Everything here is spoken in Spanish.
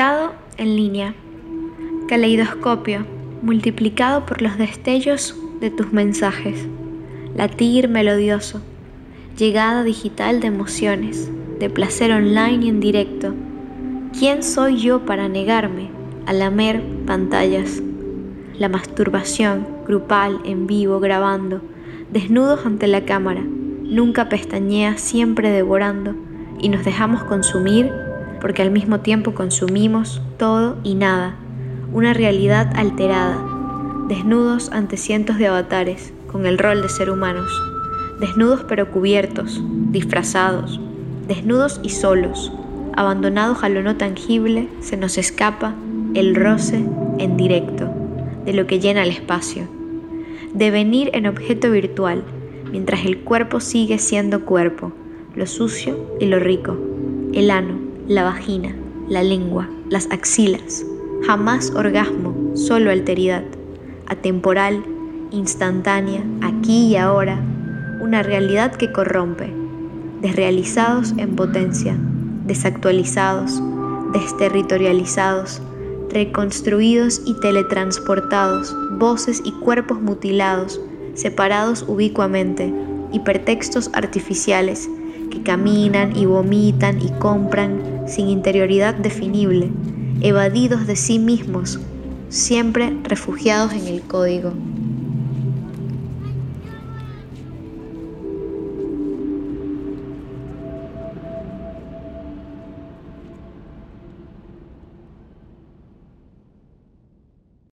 En línea. Caleidoscopio multiplicado por los destellos de tus mensajes. Latir melodioso. Llegada digital de emociones, de placer online y en directo. ¿Quién soy yo para negarme a lamer pantallas? La masturbación grupal en vivo grabando, desnudos ante la cámara, nunca pestañea, siempre devorando, y nos dejamos consumir porque al mismo tiempo consumimos todo y nada, una realidad alterada, desnudos ante cientos de avatares, con el rol de ser humanos, desnudos pero cubiertos, disfrazados, desnudos y solos, abandonados a lo no tangible, se nos escapa el roce en directo de lo que llena el espacio, devenir en objeto virtual, mientras el cuerpo sigue siendo cuerpo, lo sucio y lo rico, el ano, la vagina, la lengua, las axilas. Jamás orgasmo, solo alteridad, atemporal, instantánea, aquí y ahora, una realidad que corrompe, desrealizados en potencia, desactualizados, desterritorializados, reconstruidos y teletransportados, voces y cuerpos mutilados, separados ubicuamente, hipertextos artificiales que caminan y vomitan y compran sin interioridad definible, evadidos de sí mismos, siempre refugiados en el código.